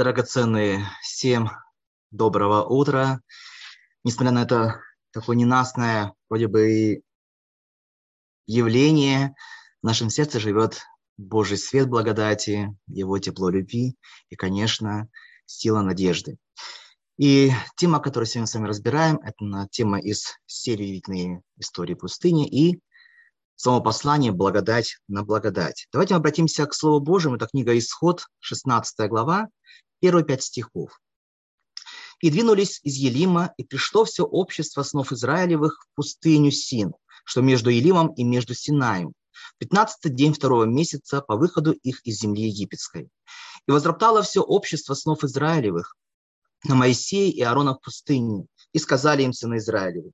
Драгоценные, всем доброго утра. Несмотря на это такое ненастное вроде бы явление, в нашем сердце живет Божий свет благодати, Его тепло любви и, конечно, сила надежды. И тема, которую сегодня с вами разбираем, это тема из серии «Видные истории пустыни» и само послание «Благодать на благодать». Давайте обратимся к Слову Божьему. Это книга «Исход», 16 глава, первые пять стихов. «И двинулись из Елима, и пришло все общество снов Израилевых в пустыню Син, что между Елимом и между Синаем, пятнадцатый день второго месяца по выходу их из земли египетской. И возроптало все общество снов Израилевых на Моисея и Аарона в пустыне, и сказали им сыны Израилевы,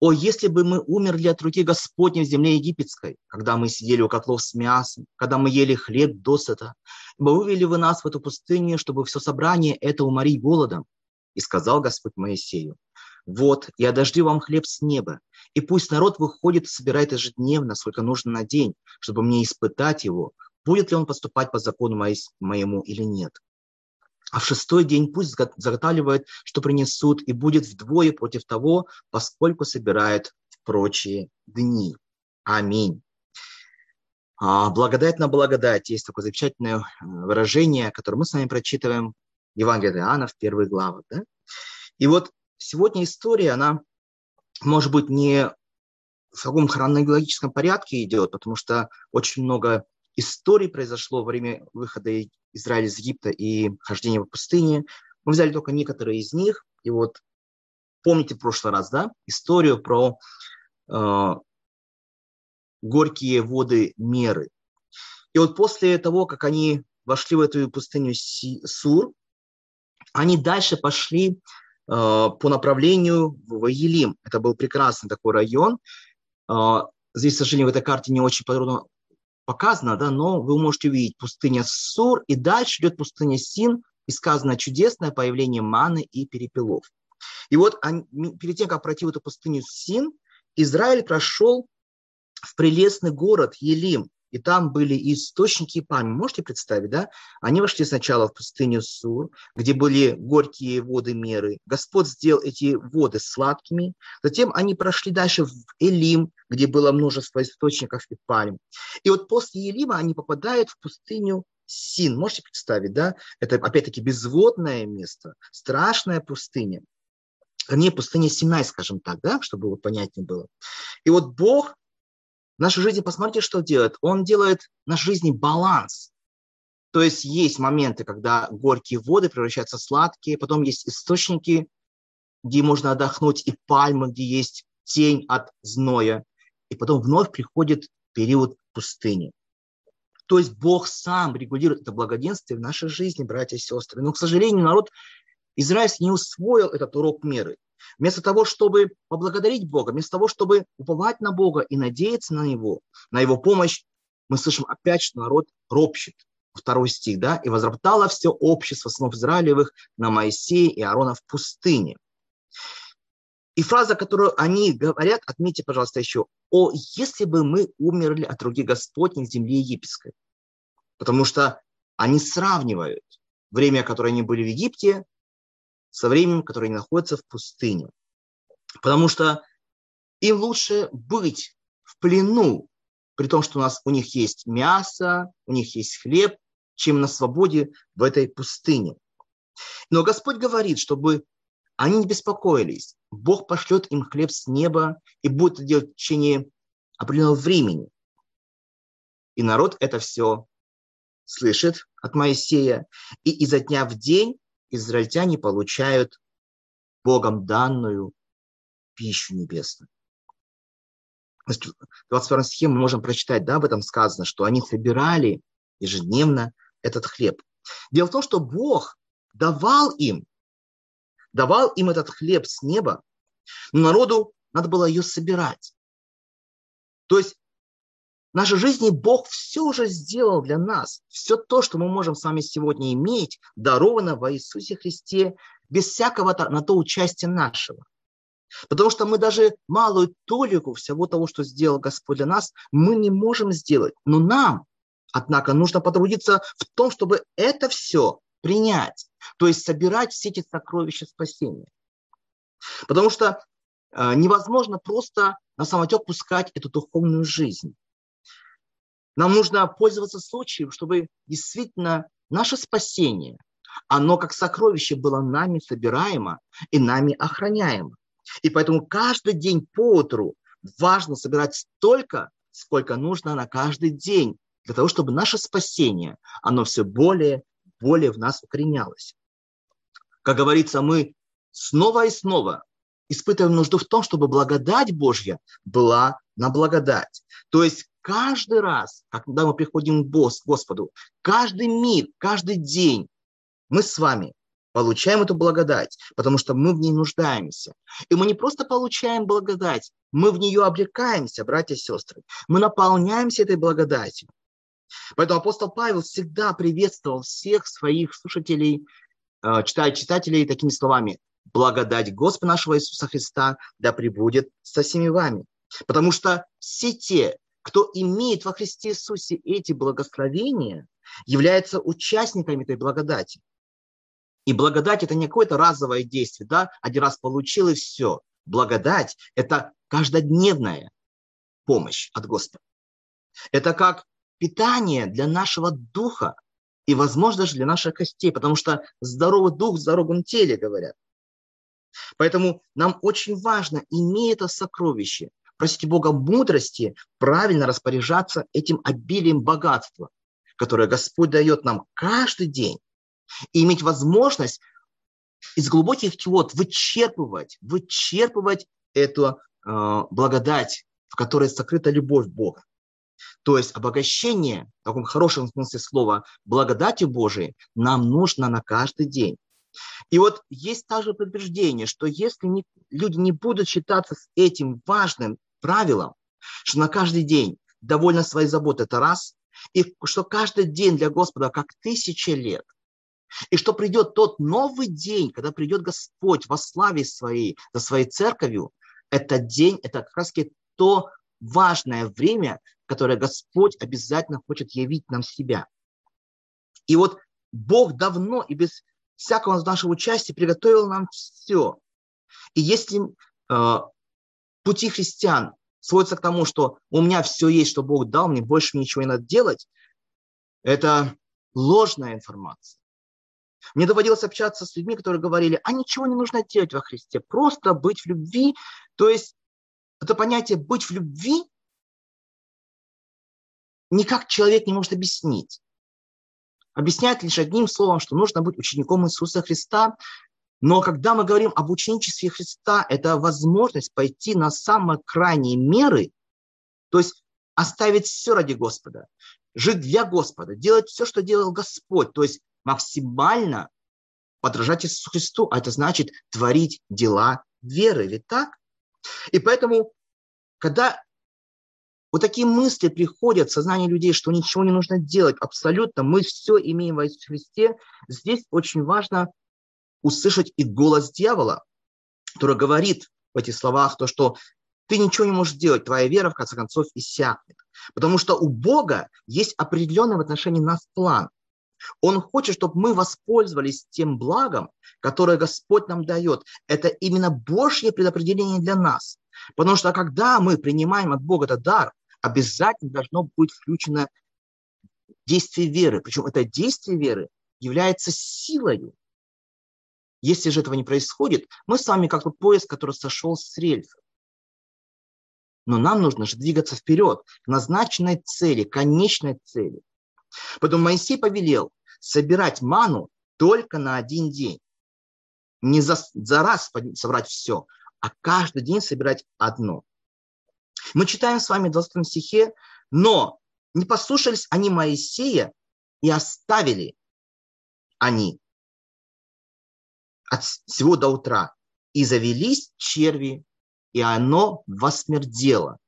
о, если бы мы умерли от руки Господней в земле египетской, когда мы сидели у котлов с мясом, когда мы ели хлеб досыта, ибо вывели вы нас в эту пустыню, чтобы все собрание это уморить голодом. И сказал Господь Моисею, вот, я дождю вам хлеб с неба, и пусть народ выходит и собирает ежедневно, сколько нужно на день, чтобы мне испытать его, будет ли он поступать по закону моему или нет. А в шестой день пусть заготавливает, что принесут, и будет вдвое против того, поскольку собирает в прочие дни. Аминь. А, благодать на благодать. Есть такое замечательное э, выражение, которое мы с вами прочитываем в Евангелии Иоанна в первой главе. Да? И вот сегодня история, она, может быть, не в таком хронологическом порядке идет, потому что очень много историй произошло во время выхода Израиля из Египта и хождения в пустыне. Мы взяли только некоторые из них. И вот помните в прошлый раз, да, историю про э, горькие воды Меры. И вот после того, как они вошли в эту пустыню Сур, они дальше пошли э, по направлению в Елим. Это был прекрасный такой район. Э, здесь, к сожалению, в этой карте не очень подробно показано, да, но вы можете увидеть пустыня Сур, и дальше идет пустыня Син, и сказано чудесное появление маны и перепелов. И вот они, перед тем, как пройти в эту пустыню Син, Израиль прошел в прелестный город Елим, и там были источники пальмы. Можете представить, да? Они вошли сначала в пустыню Сур, где были горькие воды меры. Господь сделал эти воды сладкими. Затем они прошли дальше в Элим, где было множество источников и пальм. И вот после Елима они попадают в пустыню Син. Можете представить, да? Это, опять-таки, безводное место, страшная пустыня. Не пустыня Синай, скажем так, да, чтобы понятнее было. И вот Бог нашей жизни, посмотрите, что делает. Он делает в нашей жизни баланс. То есть есть моменты, когда горькие воды превращаются в сладкие, потом есть источники, где можно отдохнуть, и пальмы, где есть тень от зноя. И потом вновь приходит период пустыни. То есть Бог сам регулирует это благоденствие в нашей жизни, братья и сестры. Но, к сожалению, народ израильский не усвоил этот урок меры. Вместо того, чтобы поблагодарить Бога, вместо того, чтобы уповать на Бога и надеяться на Него, на Его помощь, мы слышим опять, что народ ропщет. Второй стих, да? «И возроптало все общество снов Израилевых на Моисея и Аарона в пустыне». И фраза, которую они говорят, отметьте, пожалуйста, еще, «О, если бы мы умерли от руки Господней в земле египетской». Потому что они сравнивают время, которое они были в Египте, со временем, которое находится в пустыне. Потому что им лучше быть в плену, при том, что у, нас, у них есть мясо, у них есть хлеб, чем на свободе в этой пустыне. Но Господь говорит, чтобы они не беспокоились. Бог пошлет им хлеб с неба и будет это делать в течение определенного времени. И народ это все слышит от Моисея. И изо дня в день израильтяне получают Богом данную пищу небесную. В 22 стихе мы можем прочитать, да, об этом сказано, что они собирали ежедневно этот хлеб. Дело в том, что Бог давал им, давал им этот хлеб с неба, но народу надо было ее собирать. То есть нашей жизни Бог все уже сделал для нас. Все то, что мы можем с вами сегодня иметь, даровано во Иисусе Христе, без всякого на то участия нашего. Потому что мы даже малую толику всего того, что сделал Господь для нас, мы не можем сделать. Но нам, однако, нужно потрудиться в том, чтобы это все принять. То есть собирать все эти сокровища спасения. Потому что э, невозможно просто на самотек пускать эту духовную жизнь. Нам нужно пользоваться случаем, чтобы действительно наше спасение, оно как сокровище было нами собираемо и нами охраняемо. И поэтому каждый день по утру важно собирать столько, сколько нужно на каждый день, для того, чтобы наше спасение, оно все более, более в нас укоренялось. Как говорится, мы снова и снова испытываем нужду в том, чтобы благодать Божья была на благодать. То есть каждый раз, когда мы приходим к Господу, каждый миг, каждый день мы с вами получаем эту благодать, потому что мы в ней нуждаемся. И мы не просто получаем благодать, мы в нее облекаемся, братья и сестры. Мы наполняемся этой благодатью. Поэтому апостол Павел всегда приветствовал всех своих слушателей, э, читателей такими словами. Благодать Господа нашего Иисуса Христа да пребудет со всеми вами. Потому что все те, кто имеет во Христе Иисусе эти благословения, являются участниками этой благодати. И благодать – это не какое-то разовое действие, да, один раз получил и все. Благодать – это каждодневная помощь от Господа. Это как питание для нашего духа и, возможно, даже для наших костей, потому что здоровый дух в здоровом теле, говорят. Поэтому нам очень важно, имея это сокровище, просить Бога мудрости, правильно распоряжаться этим обилием богатства, которое Господь дает нам каждый день и иметь возможность из глубоких вод вычерпывать, вычерпывать эту э, благодать, в которой сокрыта любовь Бога. То есть обогащение, в таком хорошем смысле слова, благодати Божией нам нужно на каждый день. И вот есть также предупреждение, что если не, люди не будут считаться с этим важным правилом, что на каждый день довольно своей заботы, это раз, и что каждый день для Господа как тысяча лет – и что придет тот новый день, когда придет Господь во славе своей, за своей церковью, этот день, это как раз то важное время, которое Господь обязательно хочет явить нам себя. И вот Бог давно и без всякого нашего участия приготовил нам все. И если э, пути христиан сводятся к тому, что у меня все есть, что Бог дал, мне больше ничего не надо делать, это ложная информация. Мне доводилось общаться с людьми, которые говорили, а ничего не нужно делать во Христе, просто быть в любви. То есть это понятие «быть в любви» никак человек не может объяснить. Объясняет лишь одним словом, что нужно быть учеником Иисуса Христа. Но когда мы говорим об ученичестве Христа, это возможность пойти на самые крайние меры, то есть оставить все ради Господа, жить для Господа, делать все, что делал Господь, то есть максимально подражать Иисусу Христу, а это значит творить дела веры, ведь так? И поэтому, когда вот такие мысли приходят в сознание людей, что ничего не нужно делать, абсолютно, мы все имеем в Иисусе Христе, здесь очень важно услышать и голос дьявола, который говорит в этих словах то, что ты ничего не можешь делать, твоя вера, в конце концов, иссякнет. Потому что у Бога есть определенный в отношении нас план. Он хочет, чтобы мы воспользовались тем благом, которое Господь нам дает. Это именно Божье предопределение для нас. Потому что когда мы принимаем от Бога этот дар, обязательно должно быть включено действие веры. Причем это действие веры является силой. Если же этого не происходит, мы с вами как тот поезд, который сошел с рельсов. Но нам нужно же двигаться вперед, к назначенной цели, конечной цели. Поэтому Моисей повелел собирать ману только на один день. Не за, за раз собрать все, а каждый день собирать одно. Мы читаем с вами в 20 стихе, но не послушались они Моисея и оставили они от всего до утра. И завелись черви, и оно восмердело.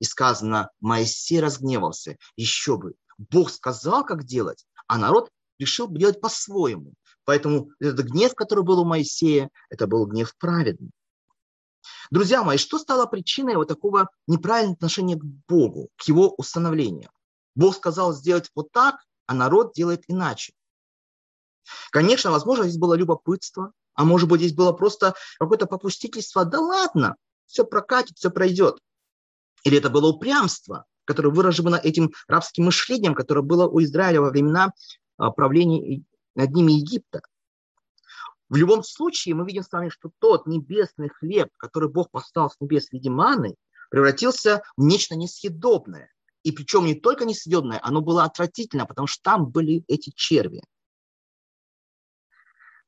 И сказано, Моисей разгневался. Еще бы, Бог сказал, как делать, а народ решил делать по-своему. Поэтому этот гнев, который был у Моисея, это был гнев праведный. Друзья мои, что стало причиной вот такого неправильного отношения к Богу, к его установлению? Бог сказал сделать вот так, а народ делает иначе. Конечно, возможно, здесь было любопытство, а может быть, здесь было просто какое-то попустительство. Да ладно, все прокатит, все пройдет. Или это было упрямство, которое выражено этим рабским мышлением, которое было у Израиля во времена а, правления над ними Египта. В любом случае, мы видим с вами, что тот небесный хлеб, который Бог послал с небес в виде маны, превратился в нечто несъедобное. И причем не только несъедобное, оно было отвратительно, потому что там были эти черви.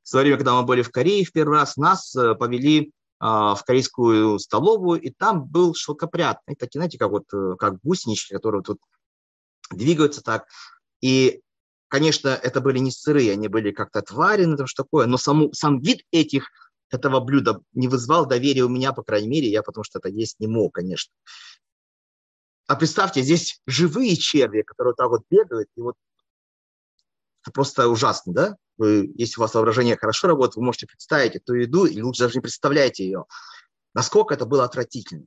В свое время, когда мы были в Корее в первый раз, нас э, повели а, в корейскую столовую, и там был шелкопряд. Это знаете, как вот э, как гусенички, которые тут двигаются так. И, конечно, это были не сырые, они были как-то отварены, там что такое, но саму, сам вид этих этого блюда не вызвал доверия у меня, по крайней мере, я потому что это есть не мог, конечно. А представьте, здесь живые черви, которые вот так вот бегают, и вот это просто ужасно, да? Вы, если у вас воображение хорошо работает, вы можете представить эту еду, и лучше даже не представляете ее. Насколько это было отвратительно.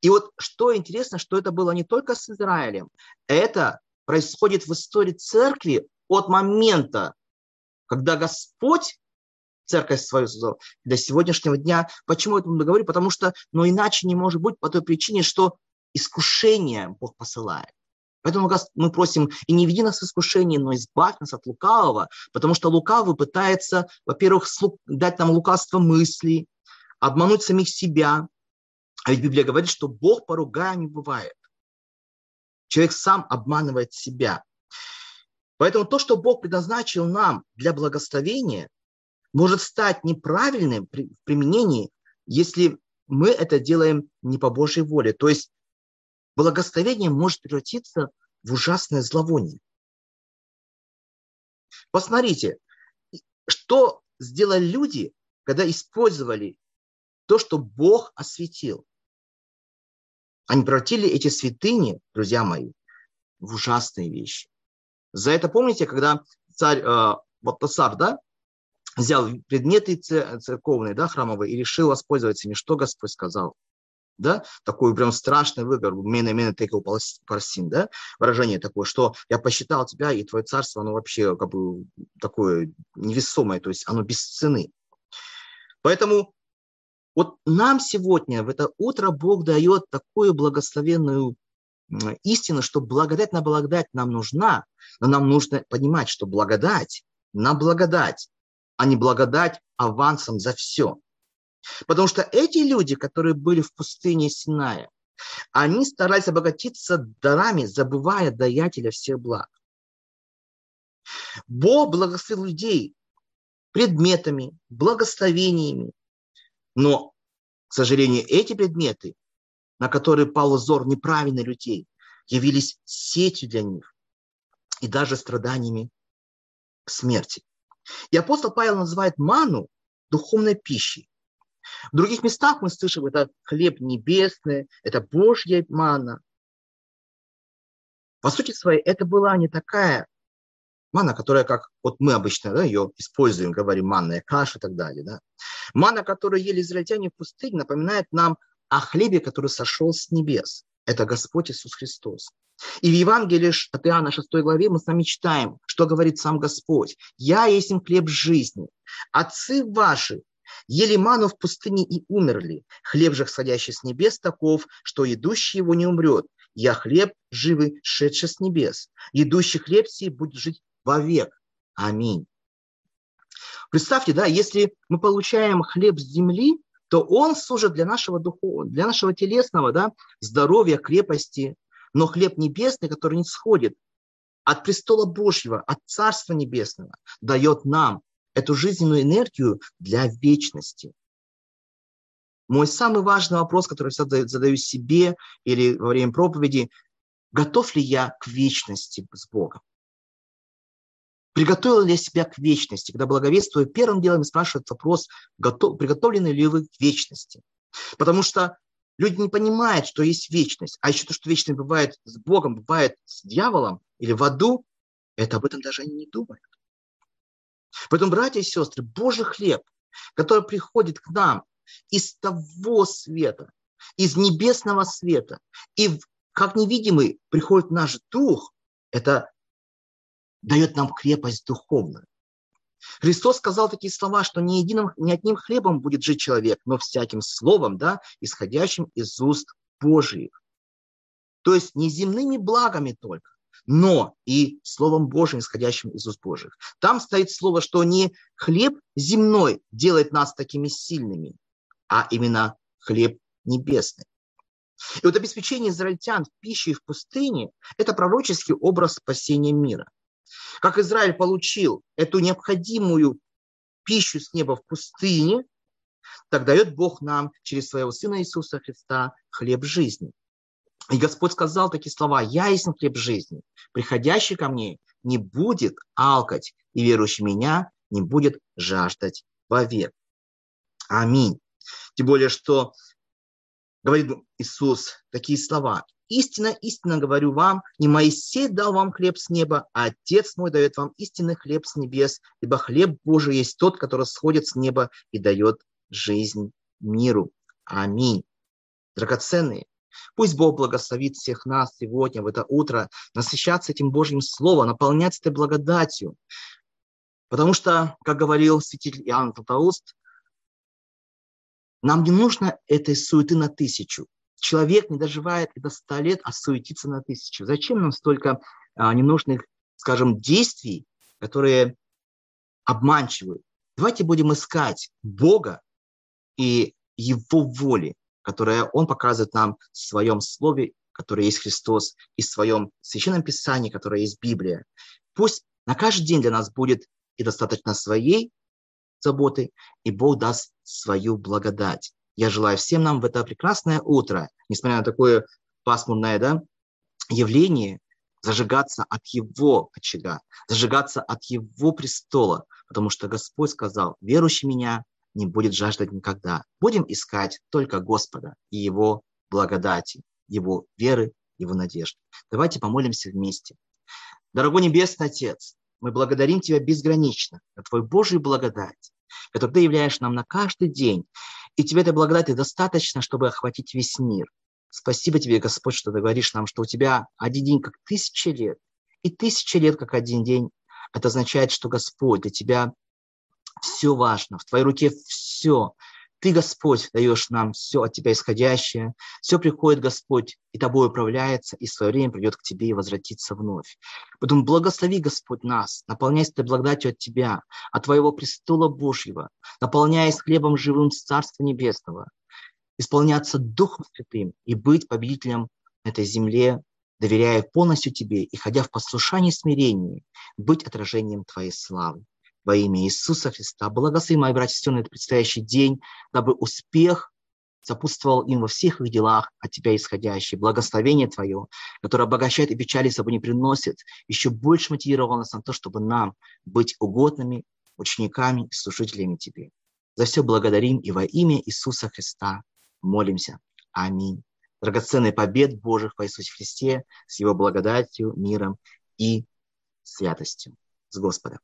И вот что интересно, что это было не только с Израилем, это происходит в истории церкви от момента, когда Господь церковь свою создал, до сегодняшнего дня. Почему я это говорю? Потому что, ну, иначе не может быть по той причине, что искушение Бог посылает. Поэтому мы просим, и не веди нас в искушение, но избавь нас от лукавого, потому что лукавый пытается, во-первых, дать нам лукавство мыслей, обмануть самих себя. А ведь Библия говорит, что Бог поругаем не бывает. Человек сам обманывает себя. Поэтому то, что Бог предназначил нам для благословения, может стать неправильным в применении, если мы это делаем не по Божьей воле. То есть благословение может превратиться в ужасное зловоние. Посмотрите, что сделали люди, когда использовали то, что Бог осветил. Они превратили эти святыни, друзья мои, в ужасные вещи. За это помните, когда царь э, Ваттасар, да, взял предметы церковные, да, храмовые, и решил воспользоваться ими, что Господь сказал – да, такой прям страшный выговор, мена мена текал парсин, да, выражение такое, что я посчитал тебя, и твое царство, оно вообще как бы такое невесомое, то есть оно без цены. Поэтому вот нам сегодня, в это утро, Бог дает такую благословенную истину, что благодать на благодать нам нужна, но нам нужно понимать, что благодать на благодать, а не благодать авансом за все. Потому что эти люди, которые были в пустыне Синая, они старались обогатиться дарами, забывая даятеля всех благ. Бог благословил людей предметами, благословениями, но, к сожалению, эти предметы, на которые пал взор неправильных людей, явились сетью для них и даже страданиями смерти. И апостол Павел называет ману духовной пищей. В других местах мы слышим, это хлеб небесный, это Божья мана. По сути своей, это была не такая мана, которая, как вот мы обычно да, ее используем, говорим манная каша и так далее. Да. Мана, которую ели израильтяне в пустыне, напоминает нам о хлебе, который сошел с небес. Это Господь Иисус Христос. И в Евангелии от Иоанна 6 главе мы с вами читаем, что говорит сам Господь. «Я есть им хлеб жизни. Отцы ваши Ели ману в пустыне и умерли. Хлеб же, сходящий с небес, таков, что идущий его не умрет. Я хлеб живый, шедший с небес. Идущий хлеб сей будет жить вовек. Аминь. Представьте, да, если мы получаем хлеб с земли, то он служит для нашего духовного, для нашего телесного да, здоровья, крепости. Но хлеб небесный, который не сходит от престола Божьего, от Царства Небесного, дает нам эту жизненную энергию для вечности. Мой самый важный вопрос, который я задаю себе или во время проповеди, готов ли я к вечности с Богом? Приготовил ли я себя к вечности? Когда благовествую, первым делом спрашивают вопрос, готов, приготовлены ли вы к вечности? Потому что люди не понимают, что есть вечность. А еще то, что вечность бывает с Богом, бывает с дьяволом или в аду, это об этом даже они не думают. Поэтому, братья и сестры, Божий хлеб, который приходит к нам из того света, из небесного света, и как невидимый приходит наш дух, это дает нам крепость духовную. Христос сказал такие слова, что не, единым, не одним хлебом будет жить человек, но всяким словом, да, исходящим из уст Божьих. То есть не земными благами только, но и Словом Божьим, исходящим из уст Божьих. Там стоит слово, что не хлеб земной делает нас такими сильными, а именно хлеб небесный. И вот обеспечение израильтян пищей в пустыне – это пророческий образ спасения мира. Как Израиль получил эту необходимую пищу с неба в пустыне, так дает Бог нам через своего Сына Иисуса Христа хлеб жизни. И Господь сказал такие слова, «Я есть хлеб жизни, приходящий ко мне не будет алкать, и верующий меня не будет жаждать вовек». Аминь. Тем более, что говорит Иисус такие слова. «Истинно, истинно говорю вам, не Моисей дал вам хлеб с неба, а Отец мой дает вам истинный хлеб с небес, ибо хлеб Божий есть тот, который сходит с неба и дает жизнь миру». Аминь. Драгоценные, Пусть Бог благословит всех нас сегодня, в это утро, насыщаться этим Божьим Словом, наполняться этой благодатью. Потому что, как говорил святитель Иоанн Златоуст, нам не нужно этой суеты на тысячу. Человек не доживает до ста лет, а суетится на тысячу. Зачем нам столько а, ненужных, скажем, действий, которые обманчивают? Давайте будем искать Бога и Его воли которое Он показывает нам в Своем Слове, которое есть Христос, и в Своем Священном Писании, которое есть Библия. Пусть на каждый день для нас будет и достаточно своей заботы, и Бог даст свою благодать. Я желаю всем нам в это прекрасное утро, несмотря на такое пасмурное да, явление, зажигаться от Его очага, зажигаться от Его престола, потому что Господь сказал, верующий меня не будет жаждать никогда. Будем искать только Господа и Его благодати, Его веры, Его надежды. Давайте помолимся вместе. Дорогой Небесный Отец, мы благодарим Тебя безгранично за Твою Божию благодать, которую Ты являешь нам на каждый день. И Тебе этой благодати достаточно, чтобы охватить весь мир. Спасибо Тебе, Господь, что Ты говоришь нам, что у Тебя один день как тысяча лет, и тысяча лет как один день. Это означает, что Господь для Тебя все важно, в Твоей руке все. Ты, Господь, даешь нам все от Тебя исходящее. Все приходит, Господь, и Тобой управляется, и в свое время придет к Тебе и возвратится вновь. Поэтому благослови, Господь, нас, наполняйся этой благодатью от Тебя, от Твоего престола Божьего, наполняясь хлебом живым Царства Небесного, исполняться Духом Святым и быть победителем этой земле, доверяя полностью Тебе и ходя в послушании и смирении, быть отражением Твоей славы во имя Иисуса Христа. Благослови, мои братья и сестры, на этот предстоящий день, дабы успех сопутствовал им во всех их делах от Тебя исходящие. Благословение Твое, которое обогащает и печали собой не приносит, еще больше мотивировало нас на то, чтобы нам быть угодными учениками и служителями Тебе. За все благодарим и во имя Иисуса Христа молимся. Аминь. Драгоценный побед Божьих во Иисусе Христе с Его благодатью, миром и святостью. С Господом.